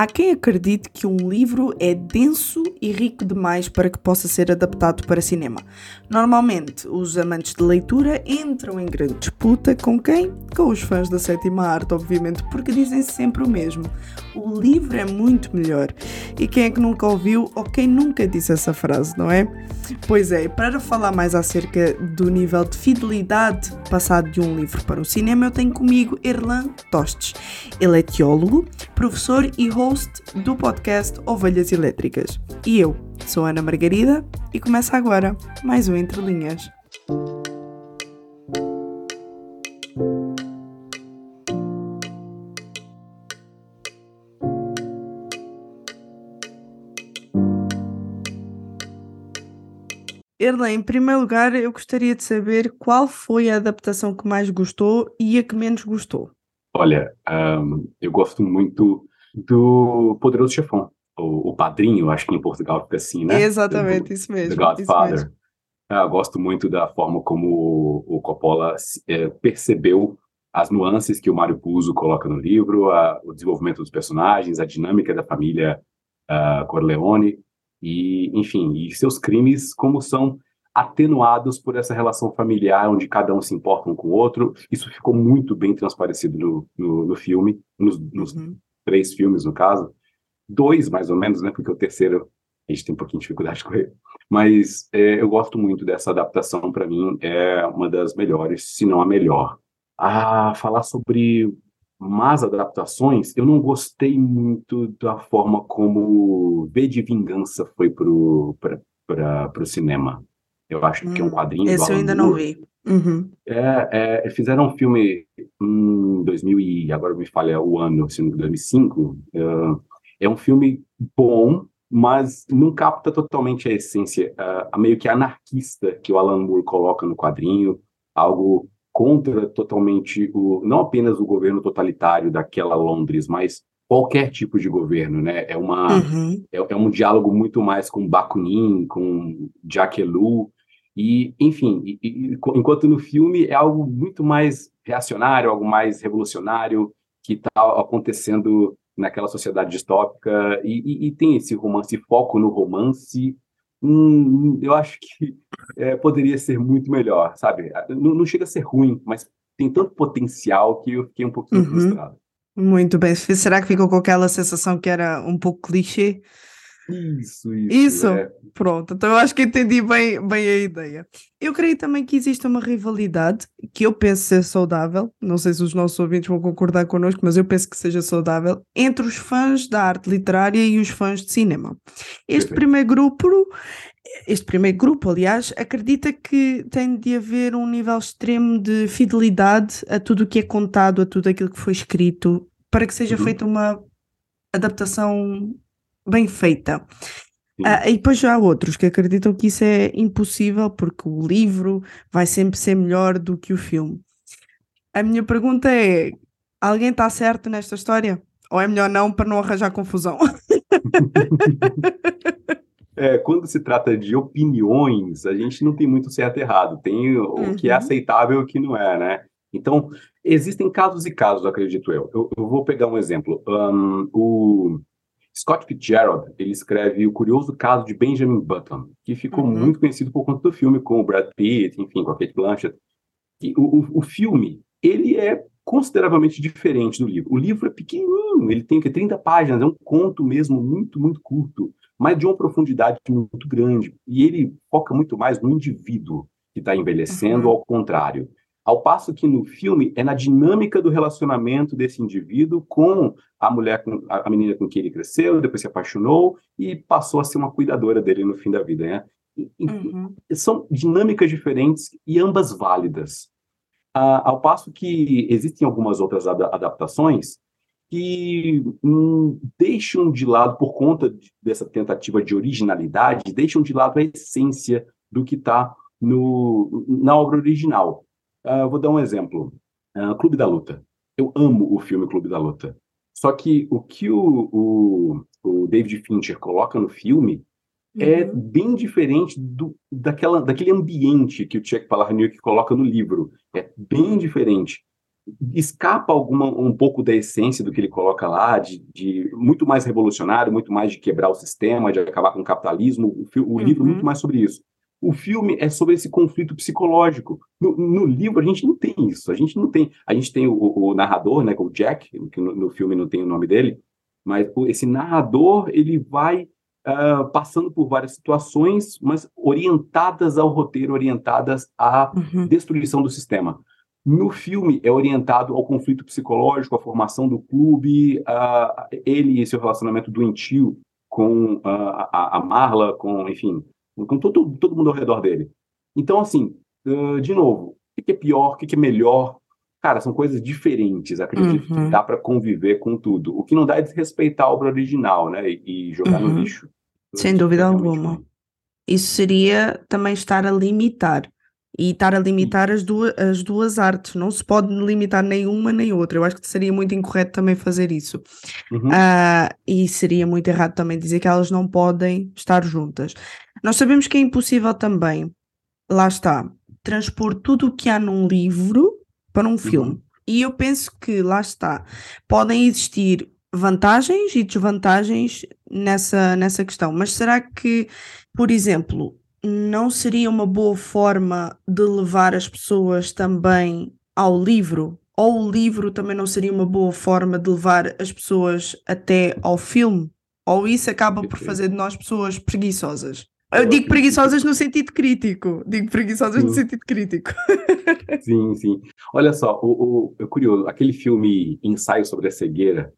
Há quem acredite que um livro é denso e rico demais para que possa ser adaptado para cinema. Normalmente, os amantes de leitura entram em grande disputa com quem? Com os fãs da sétima arte, obviamente, porque dizem sempre o mesmo. O livro é muito melhor. E quem é que nunca ouviu ou quem nunca disse essa frase, não é? Pois é, para falar mais acerca do nível de fidelidade passado de um livro para o cinema, eu tenho comigo Erlan Tostes. Ele é teólogo, professor e host do podcast Ovelhas Elétricas. E eu sou Ana Margarida e começa agora mais um Entre Linhas. Erlen, em primeiro lugar, eu gostaria de saber qual foi a adaptação que mais gostou e a que menos gostou. Olha, um, eu gosto muito do Poderoso Chefão, o, o padrinho, acho que em Portugal fica assim, né? Exatamente, do, isso mesmo. The Godfather. Mesmo. Ah, eu gosto muito da forma como o, Coppola é, percebeu as nuances que o Mário Puzo coloca no livro, a, o desenvolvimento dos personagens, a dinâmica da família uh, Corleone, e, enfim, e seus crimes como são atenuados por essa relação familiar, onde cada um se importa um com o outro. Isso ficou muito bem transparecido no, no, no filme, nos, nos uhum três filmes, no caso, dois mais ou menos, né? Porque o terceiro a gente tem um pouquinho de dificuldade com ele. Mas é, eu gosto muito dessa adaptação, para mim é uma das melhores, se não a melhor. A falar sobre más adaptações, eu não gostei muito da forma como V de Vingança foi para o cinema. Eu acho hum, que é um hum, quadrinho. Esse eu ainda Moore. não vi. Uhum. É, é, fizeram um filme em 2000 e agora me falha o ano, se 2005. É, é um filme bom, mas não capta totalmente a essência, a, a, meio que anarquista que o Alan Moore coloca no quadrinho, algo contra totalmente o não apenas o governo totalitário daquela Londres, mas qualquer tipo de governo, né? É uma uhum. é, é, um diálogo muito mais com Bakunin, com Jacques Ellul, e, enfim, e, e, enquanto no filme é algo muito mais reacionário, algo mais revolucionário que está acontecendo naquela sociedade distópica e, e, tem esse romance, foco no romance, hum, eu acho que é, poderia ser muito melhor, sabe? Não, não, chega a ser ruim, mas tem tanto potencial que eu fiquei um pouquinho uhum. frustrado. Muito bem. Será que ficou com aquela sensação que era um pouco clichê? Isso, isso. Isso, é. pronto. Então eu acho que entendi bem, bem a ideia. Eu creio também que existe uma rivalidade que eu penso ser saudável. Não sei se os nossos ouvintes vão concordar connosco, mas eu penso que seja saudável entre os fãs da arte literária e os fãs de cinema. Este primeiro grupo, este primeiro grupo, aliás, acredita que tem de haver um nível extremo de fidelidade a tudo o que é contado, a tudo aquilo que foi escrito, para que seja uhum. feita uma adaptação bem feita. Ah, e depois já há outros que acreditam que isso é impossível porque o livro vai sempre ser melhor do que o filme. A minha pergunta é: alguém está certo nesta história? Ou é melhor não para não arranjar confusão? é, quando se trata de opiniões, a gente não tem muito certo e errado, tem o uhum. que é uhum. aceitável e o que não é, né? Então, existem casos e casos, acredito eu. Eu, eu vou pegar um exemplo. Um, o Scott Fitzgerald, ele escreve O Curioso Caso de Benjamin Button, que ficou uhum. muito conhecido por conta do filme com o Brad Pitt, enfim, com a Kate Blanchett. E o, o, o, filme, ele é consideravelmente diferente do livro. O livro é pequenininho, ele tem que 30 páginas, é um conto mesmo muito, muito curto, mas de uma profundidade muito grande. E ele foca muito mais no indivíduo que está envelhecendo, uhum. ao contrário. Ao passo que no filme é na dinâmica do relacionamento desse indivíduo com a mulher, a menina com quem ele cresceu, depois se apaixonou e passou a ser uma cuidadora dele no fim da vida, né? Uhum. São dinâmicas diferentes e ambas válidas. Ah, ao passo que existem algumas outras adaptações que hum, deixam de lado, por conta dessa tentativa de originalidade, deixam de lado a essência do que está na obra original. Uh, vou dar um exemplo. Uh, Clube da Luta. Eu amo o filme Clube da Luta. Só que o que o, o, o David Fincher coloca no filme é uhum. é bem diferente do, daquela, daquele ambiente que o Chuck Palahniuk coloca no livro. É bem diferente. escapa alguma, um pouco da essência do que ele coloca lá, de, de, muito mais revolucionário, muito mais de quebrar o sistema, de acabar com o capitalismo. O, o uhum. livro muito mais sobre isso. O filme é sobre esse conflito psicológico. No, no, livro a gente não tem isso. A gente não tem. A gente tem o, o narrador, né, o Jack, que no, no, filme não tem o nome dele, mas esse narrador ele vai uh, passando por várias situações, mas orientadas ao roteiro, orientadas à uhum. destruição do sistema. No filme é orientado ao conflito psicológico, à formação do clube, uh, ele e seu relacionamento doentio com uh, a, a Marla, com, enfim, com todo, todo mundo ao redor dele. Então, assim, uh, de novo, o que é pior, o que é melhor? Cara, são coisas diferentes, acredito uhum. que dá para conviver com tudo. O que não dá é desrespeitar a obra original, né? E, e jogar uhum. no lixo. Sem dúvida alguma. Isso seria também estar a limitar. E estar a limitar as duas, as duas artes. Não se pode limitar nenhuma nem outra. Eu acho que seria muito incorreto também fazer isso. Uhum. Uh, e seria muito errado também dizer que elas não podem estar juntas. Nós sabemos que é impossível também, lá está, transpor tudo o que há num livro para um uhum. filme. E eu penso que, lá está, podem existir vantagens e desvantagens nessa, nessa questão. Mas será que, por exemplo, não seria uma boa forma de levar as pessoas também ao livro? Ou o livro também não seria uma boa forma de levar as pessoas até ao filme? Ou isso acaba por fazer de nós pessoas preguiçosas? Eu digo preguiçosas no sentido crítico. Digo preguiçosas sim. no sentido crítico. sim, sim. Olha só, o, o, é curioso, aquele filme Ensaio sobre a Cegueira,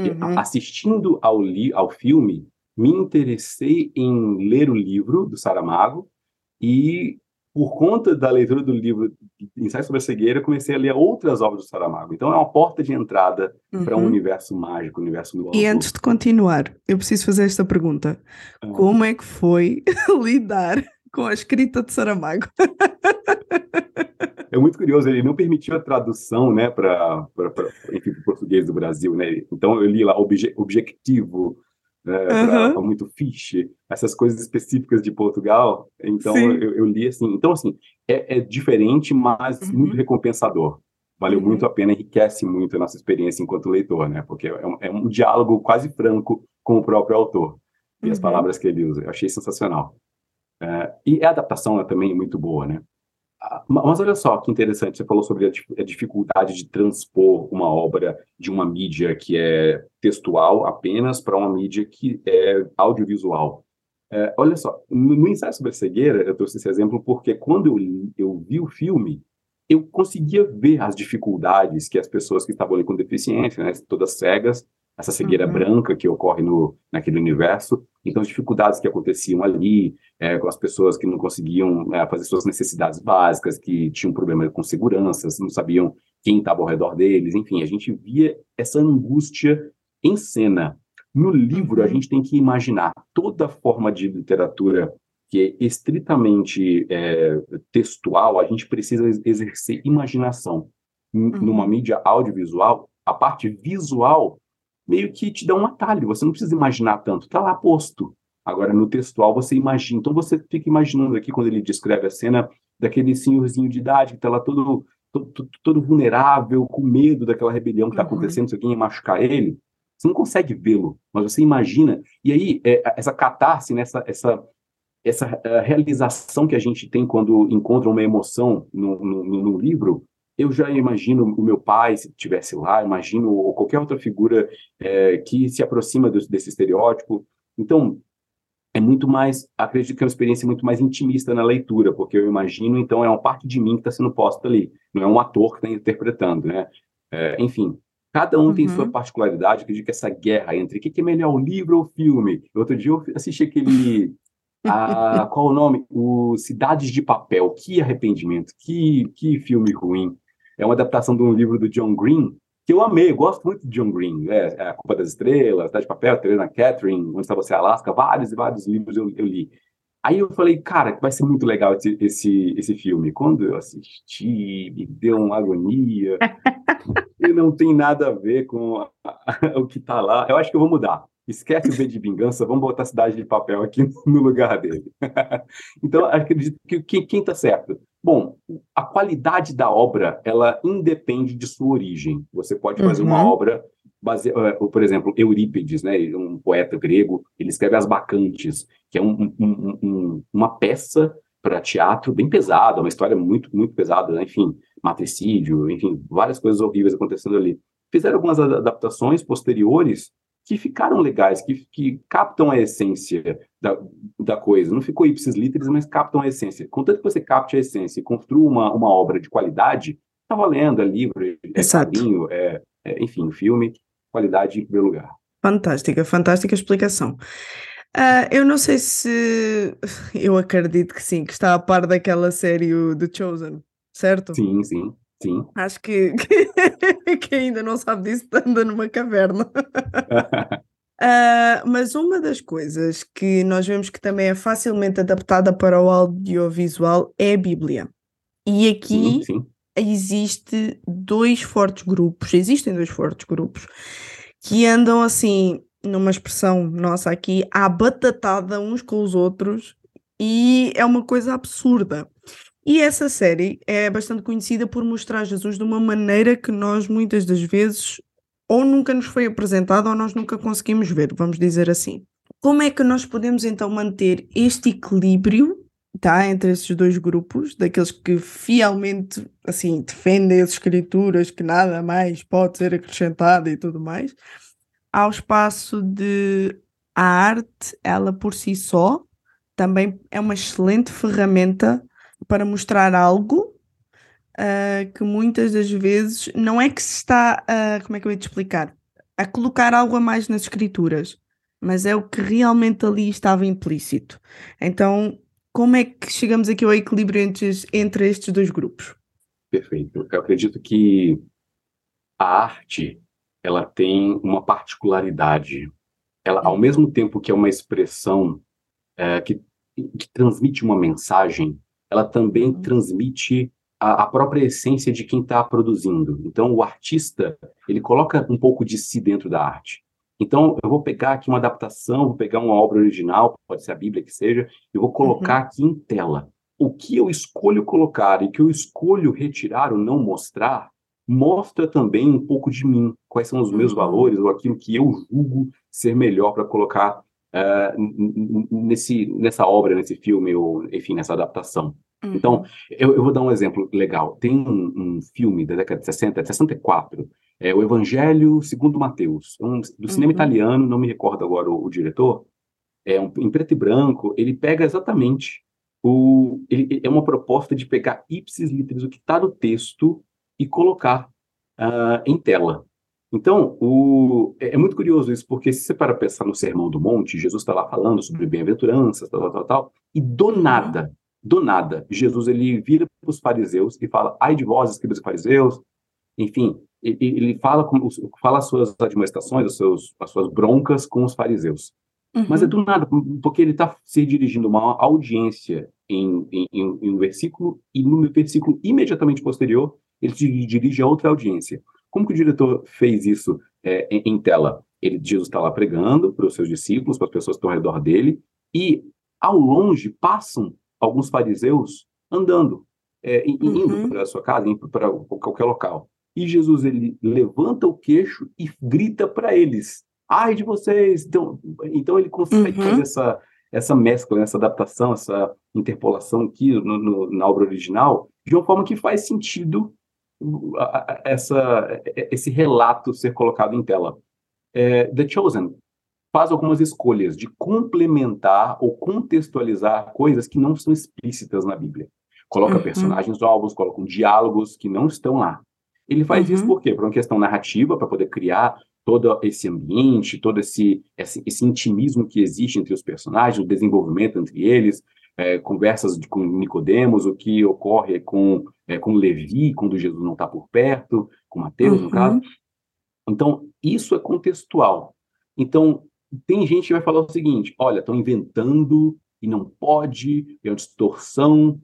uhum. assistindo ao, li, ao filme, me interessei em ler o livro do Saramago e por conta da leitura do livro Ensaio sobre a Cegueira, comecei a ler outras obras do Saramago. Então é uma porta de entrada uhum. para um universo mágico, um universo novo. E antes de continuar, eu preciso fazer esta pergunta. Ah. Como é que foi lidar com a escrita de Saramago? é muito curioso, ele não permitiu a tradução, né, para o português do Brasil, né? Então eu li lá obje, objetivo, né, uhum. muito fiche, essas coisas específicas de Portugal. Então eu, eu, li assim. Então assim é, é diferente, mas uhum. muito recompensador. Valeu uhum. muito a pena, enriquece muito a nossa experiência enquanto leitor, né? Porque é um, é um diálogo quase franco com o próprio autor e as uhum. palavras que ele usa. Eu achei sensacional. É, e a adaptação é também muito boa, né? Mas olha só que interessante, você falou sobre a dificuldade de transpor uma obra de uma mídia que é textual apenas para uma mídia que é audiovisual. É, olha só, no, ensaio sobre a cegueira, eu trouxe esse exemplo porque quando eu, eu vi o filme, eu conseguia ver as dificuldades que as pessoas que estavam ali com deficiência, né, todas cegas, essa cegueira uhum. branca que ocorre no, naquele universo. Então, as dificuldades que aconteciam ali, é, com as pessoas que não conseguiam é, fazer suas necessidades básicas, que tinham problema com segurança, não sabiam quem estava ao redor deles, enfim, a gente via essa angústia em cena. No livro, a uhum. gente tem que imaginar toda forma de literatura que é estritamente é, textual, a gente precisa exercer imaginação. Uhum. Numa mídia audiovisual, a parte visual meio que te dá um atalho, você não precisa imaginar tanto, está lá posto. Agora, no textual, você imagina. Então, você fica imaginando aqui, quando ele descreve a cena daquele senhorzinho de idade que está lá todo, todo, todo, vulnerável, com medo daquela rebelião que está uhum. acontecendo, se alguém machucar ele. Você não consegue vê-lo, mas você imagina. E aí, é, essa catarse, né, essa, essa, essa é, realização que a gente tem quando encontra uma emoção no, no, no livro, eu já imagino o meu pai, se estivesse lá, imagino ou qualquer outra figura é, que se aproxima do, desse estereótipo. Então, é muito mais, acredito que é uma experiência muito mais intimista na leitura, porque eu imagino, então, é uma parte de mim que está sendo posta ali, não é um ator que está interpretando, né? É, enfim, cada um uhum. tem sua particularidade, acredito que essa guerra entre o que é melhor, o livro ou o filme. Outro dia eu assisti aquele a, qual o nome? O Cidades de Papel. Que arrependimento, que, que filme ruim é uma adaptação de um livro do John Green, que eu amei, eu gosto muito de John Green. É, é A Culpa das Estrelas, Cidade de Papel, Teresa Catherine, Onde Está Você, Alaska, vários e vários livros eu, eu li. Aí eu falei, cara, vai ser muito legal esse, esse, esse filme. Quando eu assisti, me deu uma agonia. e não tem nada a ver com o que está lá. Eu acho que eu vou mudar. Esquece o V de vingança, vamos botar a cidade de papel aqui no lugar dele. então, acredito que quem está certo? Bom, a qualidade da obra, ela independe de sua origem. Você pode fazer uhum. uma obra, base... Eh, por exemplo, Eurípides, né, um poeta grego, ele escreve As Bacantes, que é um, um, um, uma peça para teatro bem pesada, uma história muito, muito pesada, né? enfim, matricídio, enfim, várias coisas horríveis acontecendo ali. Fizeram algumas adaptações posteriores que ficaram legais, que, que captam a essência da, da coisa. Não ficou ipsis literis, mas captam a essência. Contanto que você capte a essência e construa uma, uma obra de qualidade, está valendo, é livro, é quadrinho, é, é, enfim, filme, qualidade em primeiro lugar. Fantástica, fantástica explicação. Uh, eu não sei se eu acredito que sim, que está a par daquela série The Chosen, certo? Sim, sim. Sim. Acho que, que, que ainda não sabe disso, anda numa caverna. Uh, mas uma das coisas que nós vemos que também é facilmente adaptada para o audiovisual é a Bíblia. E aqui sim, sim. existe dois fortes grupos, existem dois fortes grupos que andam assim, numa expressão nossa aqui, à batatada uns com os outros, e é uma coisa absurda. E essa série é bastante conhecida por mostrar Jesus de uma maneira que nós muitas das vezes ou nunca nos foi apresentado ou nós nunca conseguimos ver, vamos dizer assim. Como é que nós podemos então manter este equilíbrio, tá, entre esses dois grupos, daqueles que fielmente assim defendem as escrituras que nada mais pode ser acrescentado e tudo mais, ao espaço de a arte, ela por si só também é uma excelente ferramenta para mostrar algo uh, que muitas das vezes não é que se está, uh, como é que eu ia te explicar, a colocar algo a mais nas escrituras, mas é o que realmente ali estava implícito. Então, como é que chegamos aqui ao equilíbrio entre, entre estes dois grupos? Perfeito. Eu acredito que a arte ela tem uma particularidade. Ela, ao mesmo tempo que é uma expressão é, que, que transmite uma mensagem, ela também uhum. transmite a, a, própria essência de quem está produzindo. Então, o artista, ele coloca um pouco de si dentro da arte. Então, eu vou pegar aqui uma adaptação, vou pegar uma obra original, pode ser a Bíblia que seja, e vou colocar uhum. aqui em tela. O que eu escolho colocar e que eu escolho retirar ou não mostrar, mostra também um pouco de mim, quais são os meus uhum. valores ou aquilo que eu julgo ser melhor para colocar uh, nesse, nessa obra, nesse filme, ou enfim, nessa adaptação. Uhum. Então, eu, eu, vou dar um exemplo legal. Tem um, um, filme da década de 60, de 64, é o Evangelho segundo Mateus, um, do cinema uhum. italiano, não me recordo agora o, o diretor, é um, em preto e branco, ele pega exatamente o... Ele, é uma proposta de pegar ipsis literis, o que está no texto, e colocar uh, em tela. Então, o, é, é, muito curioso isso, porque se você para pensar no Sermão do Monte, Jesus está lá falando sobre bem-aventuranças, tal, tal, tal, tal, e do nada, do nada, Jesus ele vira para os fariseus e fala, ai de vós, escribas e fariseus, enfim, ele, fala, com, fala as suas admoestações, as, seus, as suas broncas com os fariseus. Uhum. Mas é do nada, porque ele está se dirigindo a uma audiência em, em, em um versículo, e no versículo imediatamente posterior, ele se dirige a outra audiência. Como que o diretor fez isso é, em, em, tela? Ele, Jesus está lá pregando para os seus discípulos, para as pessoas que estão ao redor dele, e ao longe passam alguns fariseus andando, é, indo uhum. para a sua casa, indo para qualquer local. E Jesus ele levanta o queixo e grita para eles: "Ai de vocês!" Então, então ele consegue uhum. fazer essa essa mescla, essa adaptação, essa interpolação aqui no, no, na obra original, de uma forma que faz sentido essa, esse relato ser colocado em tela. É, The Chosen faz algumas escolhas de complementar ou contextualizar coisas que não são explícitas na Bíblia. Coloca uhum. personagens novos, coloca diálogos que não estão lá. Ele faz uhum. isso por quê? Por uma questão narrativa, para poder criar todo esse ambiente, todo esse, esse, esse, intimismo que existe entre os personagens, o desenvolvimento entre eles, é, conversas de, com Nicodemos, o que ocorre com, é, com Levi, quando Jesus não está por perto, com Mateus, uhum. no caso. Então, isso é contextual. Então, tem gente que vai falar o seguinte: olha, estão inventando e não pode, é uma distorção.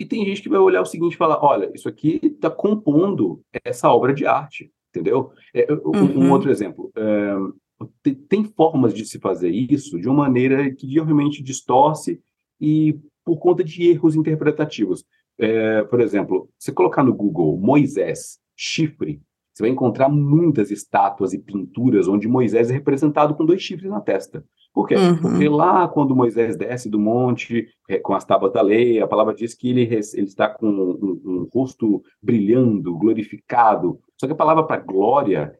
E tem gente que vai olhar o seguinte e falar: olha, isso aqui está compondo essa obra de arte, entendeu? É, um, uhum. um, outro exemplo. É, tem formas de se fazer isso de uma maneira que realmente distorce e por conta de erros interpretativos. é, por exemplo, se colocar no Google Moisés, chifre, você vai encontrar muitas estátuas e pinturas onde Moisés é representado com dois chifres na testa. Por quê? Uhum. Porque lá, quando Moisés desce do monte é, com as tábuas da lei, a palavra diz que ele, ele está com um, um, rosto brilhando, glorificado. Só que a palavra para glória,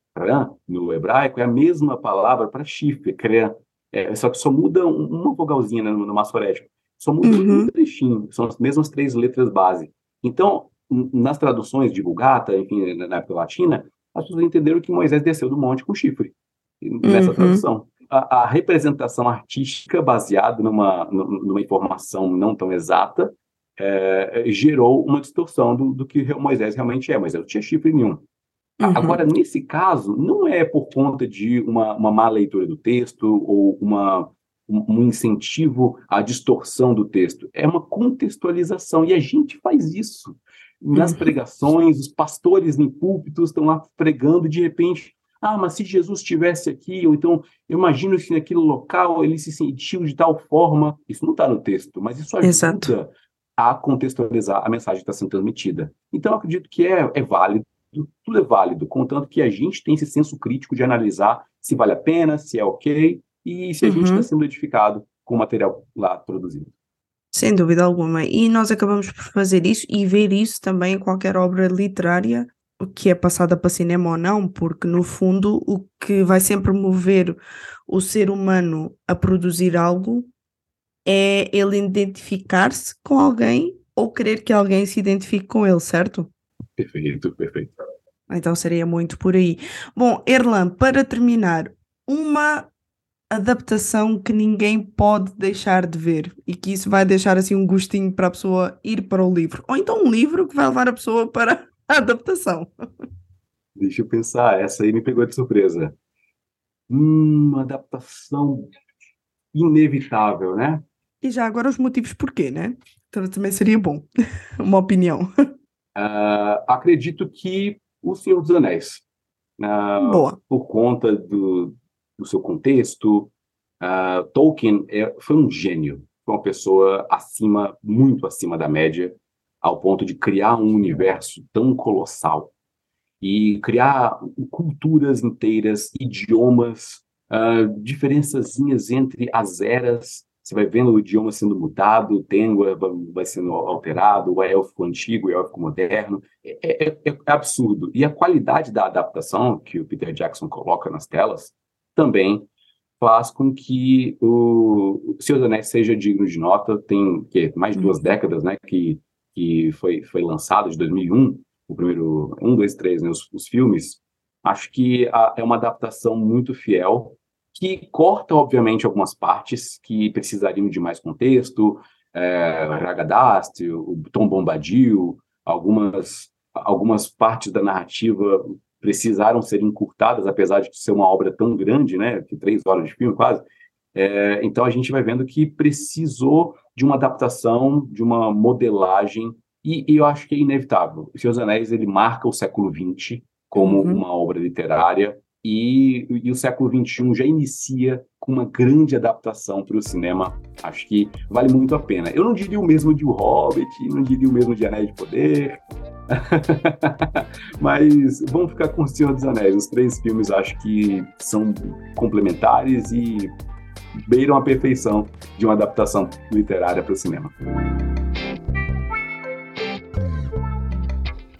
no hebraico, é a mesma palavra para chifre, crã. É, só que só muda uma vogalzinha né, no, no massorético. Só muda uhum. um trechinho. São as mesmas três letras base. Então, nas traduções de Vulgata, enfim, na época latina, as pessoas entenderam que Moisés desceu do monte com chifre, nessa uhum. tradução. A, a, representação artística baseada numa, numa informação não tão exata é, gerou uma distorção do, do, que Moisés realmente é. Moisés não tinha chifre nenhum. Uhum. Agora, nesse caso, não é por conta de uma, uma má leitura do texto ou uma, um incentivo à distorção do texto. É uma contextualização, e a gente faz isso nas uhum. pregações, os pastores em púlpitos estão lá pregando, de repente, ah, mas se Jesus estivesse aqui, ou então, eu imagino que naquele local ele se sentiu de tal forma. Isso não está no texto, mas isso ajuda Exato. a contextualizar a mensagem que está sendo transmitida. Então, eu acredito que é, é válido, tudo é válido, contanto que a gente tem esse senso crítico de analisar se vale a pena, se é ok, e se a uhum. gente está sendo edificado com o material lá produzido. Sem dúvida alguma. E nós acabamos por fazer isso e ver isso também em qualquer obra literária que é passada para cinema ou não, porque no fundo o que vai sempre mover o ser humano a produzir algo é ele identificar-se com alguém ou querer que alguém se identifique com ele, certo? Perfeito, perfeito. Então seria muito por aí. Bom, Erlan, para terminar, uma adaptação que ninguém pode deixar de ver e que isso vai deixar assim um gostinho para a pessoa ir para o livro. Ou então um livro que vai levar a pessoa para a adaptação. Deixa eu pensar, essa aí me pegou de surpresa. Hum, uma adaptação inevitável, né? E já agora os motivos porquê, né? Então também seria bom, uma opinião. Uh, acredito que O Senhor dos Anéis. Uh, Boa. Por conta do, do seu contexto. Uh, Tolkien é, foi um gênio, foi uma pessoa acima, muito acima da média, ao ponto de criar um universo tão colossal e criar culturas inteiras, idiomas, uh, diferençazinhas entre as eras. Você vai vendo o idioma sendo mudado, o Tengua vai sendo alterado, o élfico antigo, o élfico moderno. É, é, é, absurdo. E a qualidade da adaptação que o Peter Jackson coloca nas telas também faz com que o, o Senhor dos Anéis seja digno de nota. Tem que mais de duas uhum. décadas, né, que que foi foi lançado de 2001, o primeiro um, dois, três, né, os, os filmes. Acho que a, é uma adaptação muito fiel que corta, obviamente, algumas partes que precisariam de mais contexto, é, Ragadast, o Tom Bombadil, algumas algumas partes da narrativa precisaram ser encurtadas, apesar de ser uma obra tão grande, né, que três horas de filme quase. É, então a gente vai vendo que precisou de uma adaptação, de uma modelagem, e, e eu acho que é inevitável. O Senhor dos Anéis ele marca o século XX como uhum. uma obra literária e, e, o século XXI já inicia com uma grande adaptação para o cinema. Acho que vale muito a pena. Eu não diria o mesmo de O Hobbit, não diria o mesmo de Anéis de Poder, Mas vamos ficar com O Senhor dos Anéis. Os três filmes acho que são complementares e beiram a perfeição de uma adaptação literária para o cinema.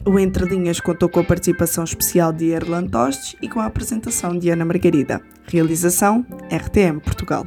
O Entre Linhas contou com a participação especial de Erland Tostes e com a apresentação de Ana Margarida. Realização RTM Portugal.